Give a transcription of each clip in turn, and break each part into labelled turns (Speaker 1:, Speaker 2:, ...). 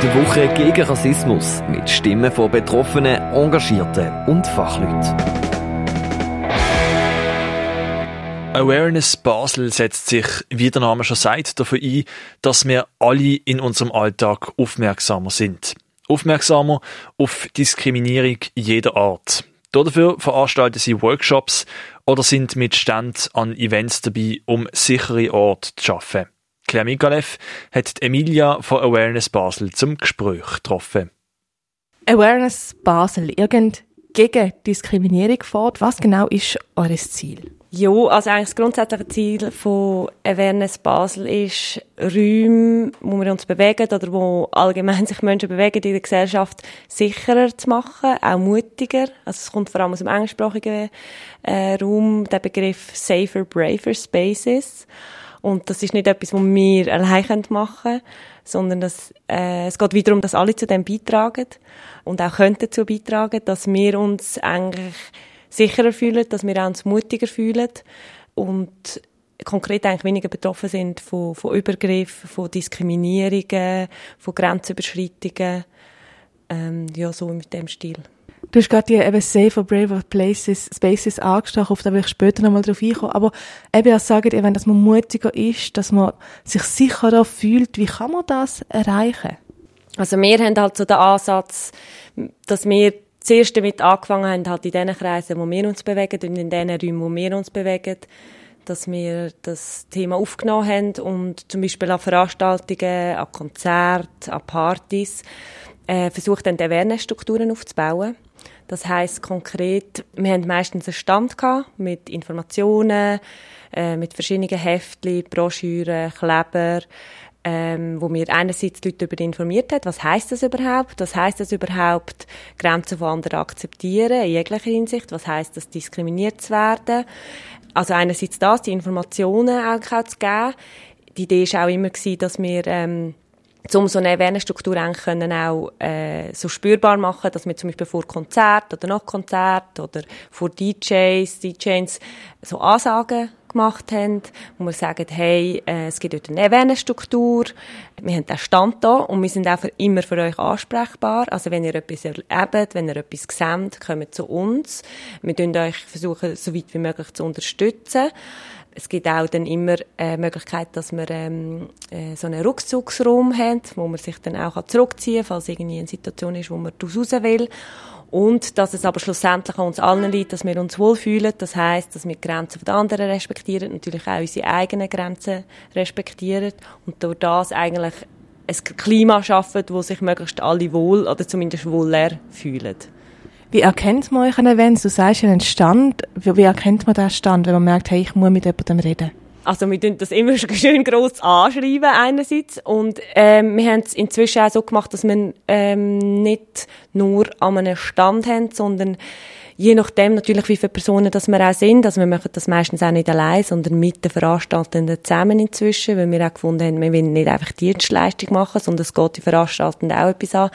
Speaker 1: Die Woche gegen Rassismus mit Stimmen von Betroffenen, Engagierten und Fachleuten.
Speaker 2: Awareness Basel setzt sich, wie der Name schon sagt, dafür ein, dass wir alle in unserem Alltag aufmerksamer sind. Aufmerksamer auf Diskriminierung jeder Art. Dafür veranstalten sie Workshops oder sind mit Ständen an Events dabei, um sichere Orte zu schaffen. Claire Mikalev hat Emilia von Awareness Basel zum Gespräch getroffen.
Speaker 3: Awareness Basel, irgend gegen Diskriminierung fort. Was genau ist eures Ziel?
Speaker 4: Ja, also eigentlich das grundsätzliche Ziel von Awareness Basel ist, Räume, wo wir uns bewegen oder wo allgemein sich Menschen bewegen in der Gesellschaft, sicherer zu machen, auch mutiger. Also es kommt vor allem aus dem englischsprachigen äh, Raum, der Begriff Safer, Braver Spaces. Und das ist nicht etwas, was wir allein machen können, sondern dass, äh, es geht wiederum, dass alle zu dem beitragen und auch können dazu beitragen, dass wir uns eigentlich sicherer fühlen, dass wir uns mutiger fühlen und konkret eigentlich weniger betroffen sind von, von Übergriffen, von Diskriminierungen, von Grenzüberschreitungen, ähm, ja, so mit dem Stil.
Speaker 3: Du hast gerade die eben Safer, Braver Places, Spaces angesprochen, auf da will ich später nochmal drauf einkommen. Aber eben auch sagen, eben, dass man mutiger ist, dass man sich sicherer fühlt. Wie kann man das erreichen?
Speaker 4: Also wir haben halt so den Ansatz, dass wir zuerst damit angefangen haben, halt in den Kreisen, wo wir uns bewegen und in den Räumen, wo wir uns bewegen, dass wir das Thema aufgenommen haben und zum Beispiel an Veranstaltungen, an Konzerten, an Partys äh, versucht haben, Awareness-Strukturen aufzubauen. Das heißt konkret, wir haben meistens einen Stand gehabt mit Informationen, äh, mit verschiedenen Heftchen, Broschüren, Kleber, ähm, wo mir einerseits die Leute darüber informiert hat, was heißt das überhaupt? Was heißt das überhaupt, Grenzen von anderen akzeptieren, in jeglicher Hinsicht? Was heißt das, diskriminiert zu werden? Also einerseits das, die Informationen auch zu geben. Die Idee war auch immer, dass wir ähm, um so eine Awareness-Struktur können auch äh, so spürbar machen, dass wir zum Beispiel vor Konzert oder nach Konzert oder vor DJs, DJs so Ansagen gemacht haben, wo wir sagen, hey, äh, es gibt dort eine Awareness-Struktur, wir haben den Stand da und wir sind auch immer für euch ansprechbar. Also wenn ihr etwas erlebt, wenn ihr etwas seht, kommt zu uns. Wir versuchen euch versuchen, so weit wie möglich zu unterstützen. Es gibt auch dann immer äh, Möglichkeit, dass wir ähm, äh, so einen Rückzugsraum haben, wo man sich dann auch zurückziehen kann, falls irgendwie eine Situation ist, wo man raus will. Und dass es aber schlussendlich an uns allen liegt, dass wir uns wohlfühlen. Das heißt, dass wir die Grenzen der anderen respektieren, natürlich auch unsere eigenen Grenzen respektieren und durch das eigentlich ein Klima schaffen, wo sich möglichst alle wohl oder zumindest wohl leer fühlen.
Speaker 3: Wie erkennt man euch an Events? Du sagst einen Stand. Wie, erkennt man den Stand, wenn man merkt, hey, ich muss mit jemandem reden?
Speaker 4: Also wir tun das immer schön gross anschreiben einerseits und ähm, wir haben es inzwischen auch so gemacht, dass wir ähm, nicht nur an einem Stand haben, sondern je nachdem natürlich, wie viele Personen das wir auch sind. Also wir machen das meistens auch nicht allein, sondern mit den Veranstaltenden zusammen inzwischen, weil wir auch gefunden haben, wir wollen nicht einfach Dienstleistung machen, sondern es geht die Veranstaltenden auch etwas an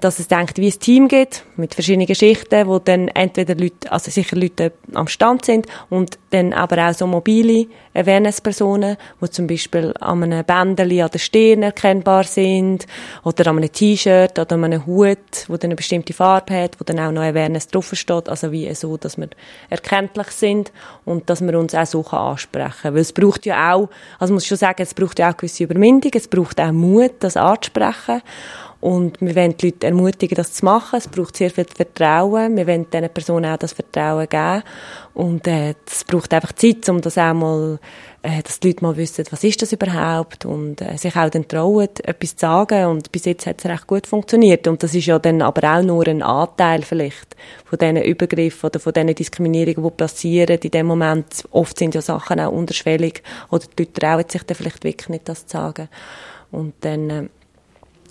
Speaker 4: dass es denkt, wie ein Team geht, mit verschiedenen Geschichten, wo dann entweder Leute, also sicher Leute am Stand sind und dann aber auch so mobile Awareness-Personen, die zum Beispiel an einem Bändeli an der Stirn erkennbar sind oder an einem T-Shirt oder an einem Hut, wo dann eine bestimmte Farbe hat, wo dann auch noch Awareness draufsteht, also wie so, dass wir erkenntlich sind und dass man uns auch so ansprechen kann. Weil es braucht ja auch, also muss ich schon sagen, es braucht ja auch gewisse Überwindung, es braucht auch Mut, das anzusprechen und wir wollen die Leute ermutigen, das zu machen. Es braucht sehr viel Vertrauen. Wir wollen diesen Personen auch das Vertrauen geben. Und äh, es braucht einfach Zeit, um das auch mal, äh, dass die Leute mal wissen, was ist das überhaupt und äh, sich auch dann trauen, etwas zu sagen. Und bis jetzt hat es recht gut funktioniert. Und das ist ja dann aber auch nur ein Anteil vielleicht von diesen Übergriffen oder von diesen Diskriminierungen, die passieren. In dem Moment, oft sind ja Sachen auch unterschwellig oder die Leute trauen sich dann vielleicht wirklich nicht, das zu sagen. Und dann... Äh,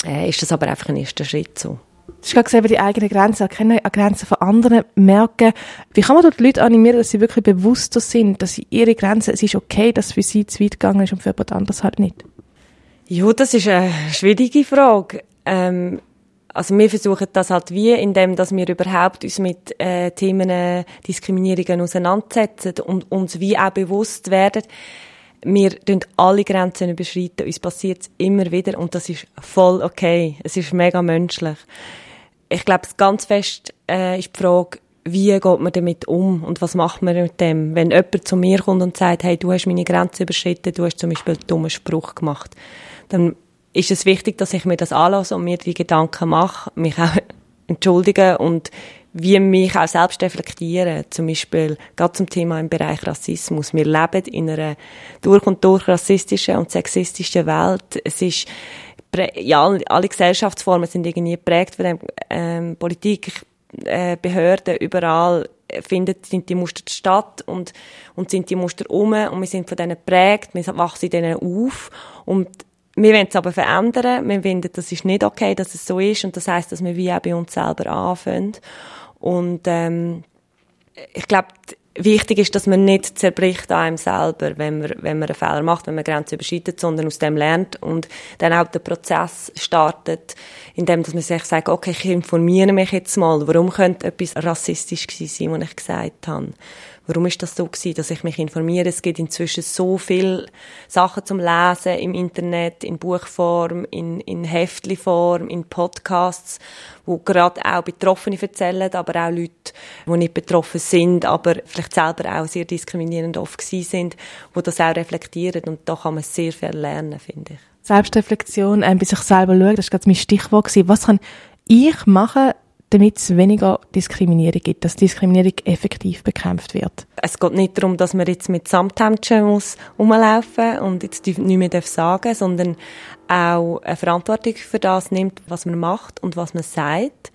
Speaker 4: äh, ist das aber einfach ein erster Schritt so.
Speaker 3: Du hast gerade gesagt, die eigenen Grenzen erkennen, an Grenzen von anderen merken. Wie kann man dort die Leute animieren, dass sie wirklich bewusster sind, dass sie ihre Grenzen, es ist okay, dass für sie zu weit gegangen ist und für jemand anderes halt nicht?
Speaker 4: Ja, das ist eine schwierige Frage. Ähm, also wir versuchen das halt wie, indem dass wir überhaupt uns mit äh, Themen äh, Diskriminierungen auseinandersetzen und uns wie auch bewusst werden, wir überschreiten alle Grenzen überschreiten, uns passiert es immer wieder und das ist voll okay. Es ist mega menschlich. Ich glaube, ganz fest äh, ist die Frage, wie geht man damit um und was macht man mit dem? Wenn jemand zu mir kommt und sagt, hey, du hast meine Grenze überschritten, du hast zum Beispiel einen dummen Spruch gemacht, dann ist es wichtig, dass ich mir das anlasse und mir die Gedanken mache, mich auch entschuldigen und wie mich auch selbst reflektieren. Zum Beispiel gerade zum Thema im Bereich Rassismus. Wir leben in einer durch und durch rassistischen und sexistischen Welt. Es ist ja, alle Gesellschaftsformen sind irgendwie geprägt von der ähm, Politik, äh, Behörden, überall findet, sind die Muster statt und, und sind die Muster um und wir sind von denen geprägt, wir wachsen in denen auf und wir wollen es aber verändern. Wir finden, das ist nicht okay, dass es so ist. Und das heißt, dass wir wie auch bei uns selber anfangen. Und ähm, ich glaube, wichtig ist, dass man nicht zerbricht an einem selber, wenn man, wenn man einen Fehler macht, wenn man Grenzen überschreitet, sondern aus dem lernt und dann auch den Prozess startet, indem dass man sich sagt, okay, ich informiere mich jetzt mal, warum könnte etwas rassistisch sein, was ich gesagt habe. Warum ist das so gewesen, dass ich mich informiere? Es gibt inzwischen so viele Sachen zum Lesen im Internet, in Buchform, in, in Heftliform, in Podcasts, wo gerade auch Betroffene erzählen, aber auch Leute, die nicht betroffen sind, aber vielleicht selber auch sehr diskriminierend oft gewesen sind, wo das auch reflektieren und da kann man sehr viel lernen, finde ich.
Speaker 3: Selbstreflexion, ähm, bei sich selber schauen, das war gerade mein Stichwort gewesen. Was kann ich machen, damit es weniger Diskriminierung gibt, dass Diskriminierung effektiv bekämpft wird.
Speaker 4: Es geht nicht darum, dass man jetzt mit Samthändchen muss rumlaufen und jetzt nicht mehr sagen darf, sondern auch eine Verantwortung für das nimmt, was man macht und was man sagt.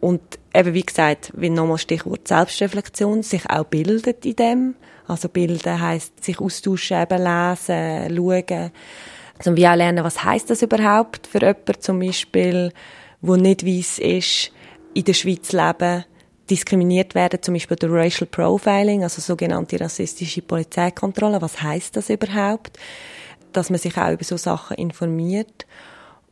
Speaker 4: Und eben, wie gesagt, wie nochmal Stichwort Selbstreflexion, sich auch bildet in dem. Also bilden heisst, sich austauschen, eben lesen, schauen. Also wie auch lernen, was heisst das überhaupt für jemanden zum Beispiel, wo nicht weiss ist, in der Schweiz leben, diskriminiert werden, zum Beispiel durch Racial Profiling, also sogenannte rassistische Polizeikontrolle. Was heißt das überhaupt? Dass man sich auch über so Sachen informiert.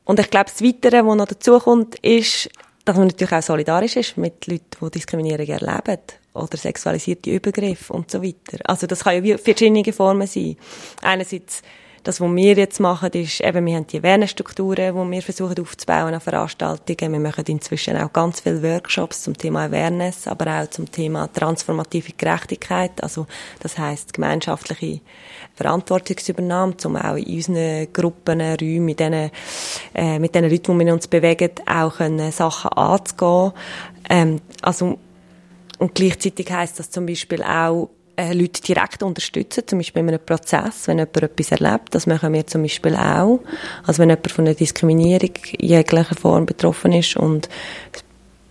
Speaker 4: Und ich glaube, das Weitere, was noch dazu kommt, ist, dass man natürlich auch solidarisch ist mit Leuten, die Diskriminierung erleben oder sexualisierte Übergriffe und so weiter. Also das kann ja verschiedene Formen sein. Einerseits das, was wir jetzt machen, ist eben, wir haben die Awareness-Strukturen, die wir versuchen aufzubauen an Veranstaltungen. Wir machen inzwischen auch ganz viele Workshops zum Thema Awareness, aber auch zum Thema transformative Gerechtigkeit. Also, das heißt gemeinschaftliche Verantwortungsübernahme, um auch in unseren Gruppen, Räumen, mit denen, äh, mit den Leuten, die wir uns bewegen, auch können, Sachen anzugehen. Ähm, also, und gleichzeitig heißt das zum Beispiel auch, äh, Leute direkt unterstützen, zum Beispiel in einem Prozess, wenn jemand etwas erlebt. Das machen wir zum Beispiel auch. Also wenn jemand von einer Diskriminierung in jeglicher Form betroffen ist und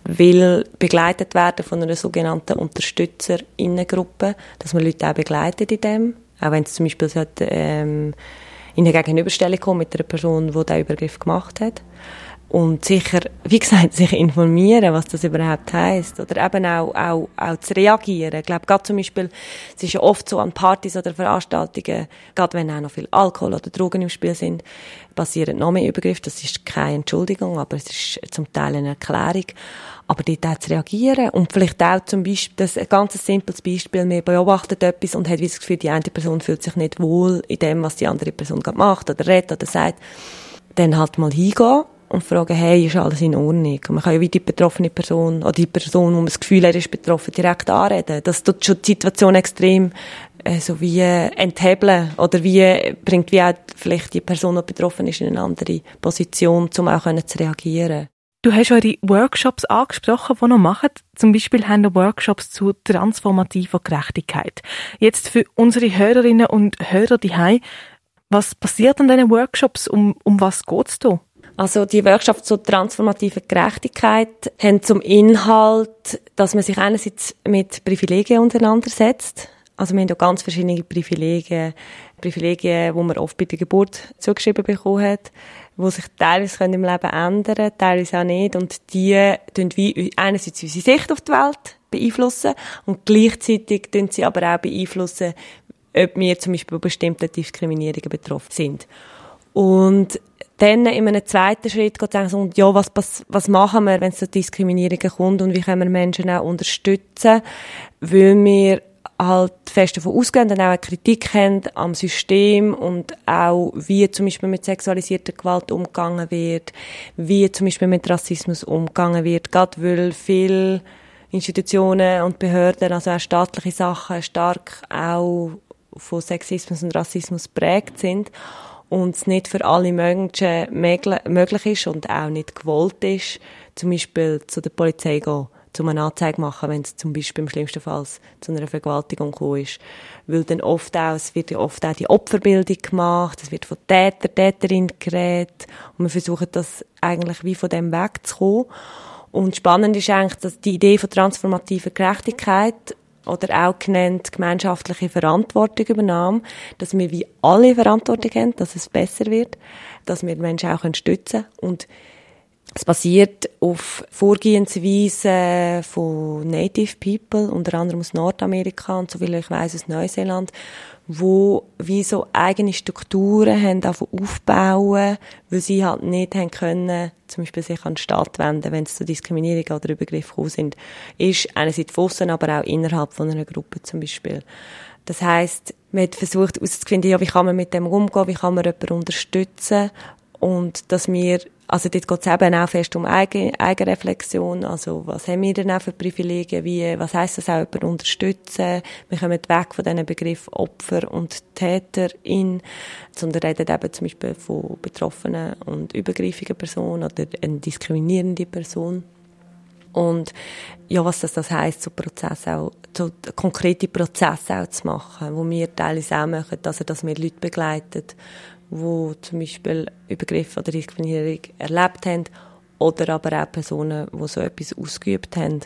Speaker 4: will begleitet werden von einer sogenannten Unterstützerinnengruppe, dass man Leute auch begleitet in dem. Auch wenn es zum Beispiel sollte, ähm, in eine Gegenüberstellung kommt mit einer Person, die diesen Übergriff gemacht hat und sicher, wie gesagt, sich informieren, was das überhaupt heißt oder eben auch, auch, auch zu reagieren. Ich glaube, gerade zum Beispiel, es ist ja oft so an Partys oder Veranstaltungen, gerade wenn auch noch viel Alkohol oder Drogen im Spiel sind, passieren noch mehr Übergriffe. Das ist keine Entschuldigung, aber es ist zum Teil eine Erklärung. Aber dort auch zu reagieren und vielleicht auch zum Beispiel, das ein ganz simples Beispiel, wir beobachten etwas und hat das Gefühl, die eine Person fühlt sich nicht wohl in dem, was die andere Person gerade macht oder redet oder sagt, dann halt mal hingehen und fragen, hey, ist alles in Ordnung? Und man kann ja wie die betroffene Person, oder die Person, wo man das Gefühl hat, ist betroffen, direkt anreden. Das tut schon die Situation extrem äh, so wie äh, enthebeln oder wie bringt wie auch vielleicht die Person, die betroffen ist, in eine andere Position, um auch können zu reagieren.
Speaker 3: Du hast eure Workshops angesprochen, die noch machen. Zum Beispiel haben wir Workshops zu transformativer Gerechtigkeit. Jetzt für unsere Hörerinnen und Hörer die was passiert an diesen Workshops? Um, um was geht's da?
Speaker 4: Also die Workshops zur transformativen Gerechtigkeit haben zum Inhalt, dass man sich einerseits mit Privilegien auseinandersetzt. Also wir haben ja ganz verschiedene Privilegien, Privilegien, die man oft bei der Geburt zugeschrieben bekommen hat, die sich teilweise im Leben ändern, teilweise auch nicht. Und die tun wie einerseits unsere Sicht auf die Welt beeinflussen und gleichzeitig tun sie aber auch beeinflussen, ob wir zum Beispiel bei bestimmten Diskriminierungen betroffen sind. Und dann in einem zweiten Schritt geht es sagen, ja, was, was, was machen wir, wenn es zu Diskriminierungen kommt und wie können wir Menschen auch unterstützen, weil wir halt fest davon ausgehen und auch eine Kritik haben am System und auch, wie zum Beispiel mit sexualisierter Gewalt umgegangen wird, wie zum Beispiel mit Rassismus umgegangen wird, gerade weil viele Institutionen und Behörden, also auch staatliche Sachen, stark auch von Sexismus und Rassismus prägt sind und es nicht für alle Menschen möglich ist und auch nicht gewollt ist, zum Beispiel zu der Polizei gehen zu einer Anzeige machen, wenn es zum Beispiel im schlimmsten Fall zu einer Vergewaltigung gekommen ist. Weil dann oft auch, es wird ja oft auch die Opferbildung gemacht, es wird von Täter, Täterin geredet und wir versuchen das eigentlich wie von dem wegzukommen. Und spannend ist eigentlich, dass die Idee von transformativer Gerechtigkeit oder auch genannt gemeinschaftliche Verantwortung übernahm, dass wir wie alle Verantwortung haben, dass es besser wird, dass wir Menschen auch stützen können und es basiert auf Vorgehensweisen von Native People, unter anderem aus Nordamerika und soviel ich weiß aus Neuseeland, wo wie so eigene Strukturen haben aufbauen, weil sie halt nicht haben können, zum Beispiel sich an den Staat wenden, wenn es zu Diskriminierung oder Übergriffen gekommen sind, ist einerseits von aber auch innerhalb von einer Gruppe zum Beispiel. Das heißt, man hat versucht herauszufinden, ja, wie kann man mit dem umgehen, wie kann man jemanden unterstützen und dass wir also dort geht es eben auch fest um Eigen, Eigenreflexion, also was haben wir denn auch für Privilegien, wie, was heisst das auch jemanden unterstützen, wir kommen weg von diesen Begriff Opfer und Täterin, sondern reden eben zum Beispiel von betroffenen und übergriffigen Personen oder eine diskriminierende Person. Und ja, was das, das heisst, so Prozesse auch, so konkrete Prozesse auch zu machen, wo wir teilweise auch machen, also dass wir Leute begleiten, die zum Beispiel Übergriffe oder Diskriminierung erlebt haben oder aber auch Personen, die so etwas ausgeübt haben.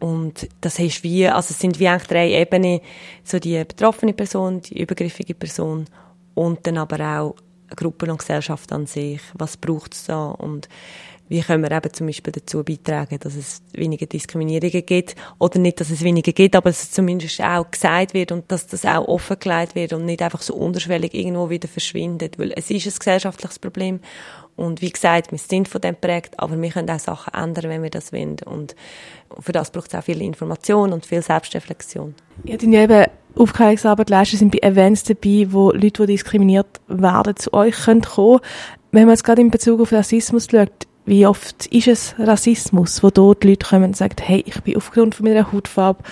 Speaker 4: Und das heißt wie, also es sind wie eigentlich drei Ebenen, so die betroffene Person, die übergriffige Person und dann aber auch Gruppe und Gesellschaft an sich. Was braucht es da? Und wie können wir eben zum Beispiel dazu beitragen, dass es weniger Diskriminierungen gibt oder nicht, dass es weniger gibt, aber dass es zumindest auch gesagt wird und dass das auch offengelegt wird und nicht einfach so unterschwellig irgendwo wieder verschwindet, weil es ist ein gesellschaftliches Problem und wie gesagt, wir sind von dem prägt, aber wir können auch Sachen ändern, wenn wir das wollen und für das braucht es auch viel Information und viel Selbstreflexion.
Speaker 3: Ja, deine eben Aufklärungsarbeit leisten, sind bei Events dabei, wo Leute, die diskriminiert werden, zu euch kommen können. Wenn man jetzt gerade in Bezug auf Rassismus schaut, wie oft ist es Rassismus, wo dort Leute kommen und sagen, hey, ich bin aufgrund von meiner Hautfarbe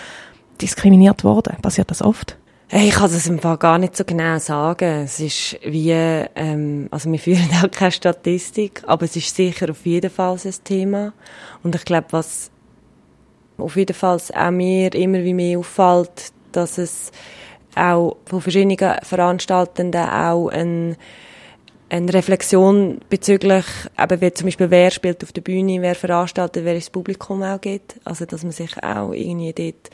Speaker 3: diskriminiert worden? Passiert das oft?
Speaker 4: Hey, ich kann das im Fall gar nicht so genau sagen. Es ist wie, ähm, also wir führen auch keine Statistik, aber es ist sicher auf jeden Fall ein Thema. Und ich glaube, was auf jeden Fall auch mir immer wie mehr auffällt, dass es auch von verschiedenen Veranstaltenden auch ein eine Reflexion bezüglich, eben wie zum Beispiel, wer spielt auf der Bühne, wer veranstaltet, wer ins Publikum auch geht. Also, dass man sich auch irgendwie dort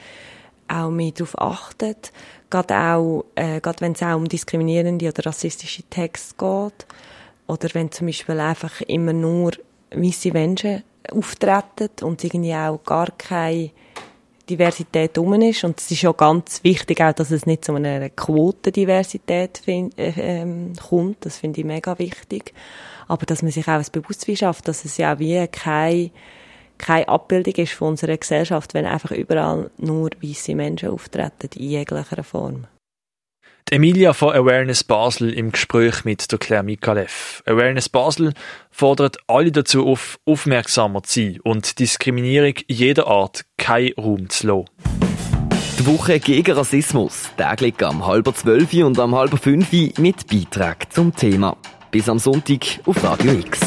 Speaker 4: auch mehr darauf achtet. Gerade auch, äh, gerade wenn es auch um diskriminierende oder rassistische Texte geht. Oder wenn zum Beispiel einfach immer nur weiße Menschen auftreten und irgendwie auch gar keine Diversität rum ist. Und es ist ja ganz wichtig auch, dass es nicht zu einer Quotendiversität äh, ähm, kommt. Das finde ich mega wichtig. Aber dass man sich auch ein Bewusstsein schafft, dass es ja wie keine, keine Abbildung ist von unserer Gesellschaft, wenn einfach überall nur weiße Menschen auftreten, in jeglicher Form.
Speaker 2: Emilia von Awareness Basel im Gespräch mit der Claire Mikalev. Awareness Basel fordert alle dazu auf, aufmerksamer zu sein und Diskriminierung jeder Art keinen Raum zu lassen.
Speaker 1: Die Woche gegen Rassismus, täglich am halber zwölf und am halber fünf mit Beitrag zum Thema. Bis am Sonntag auf Radio X.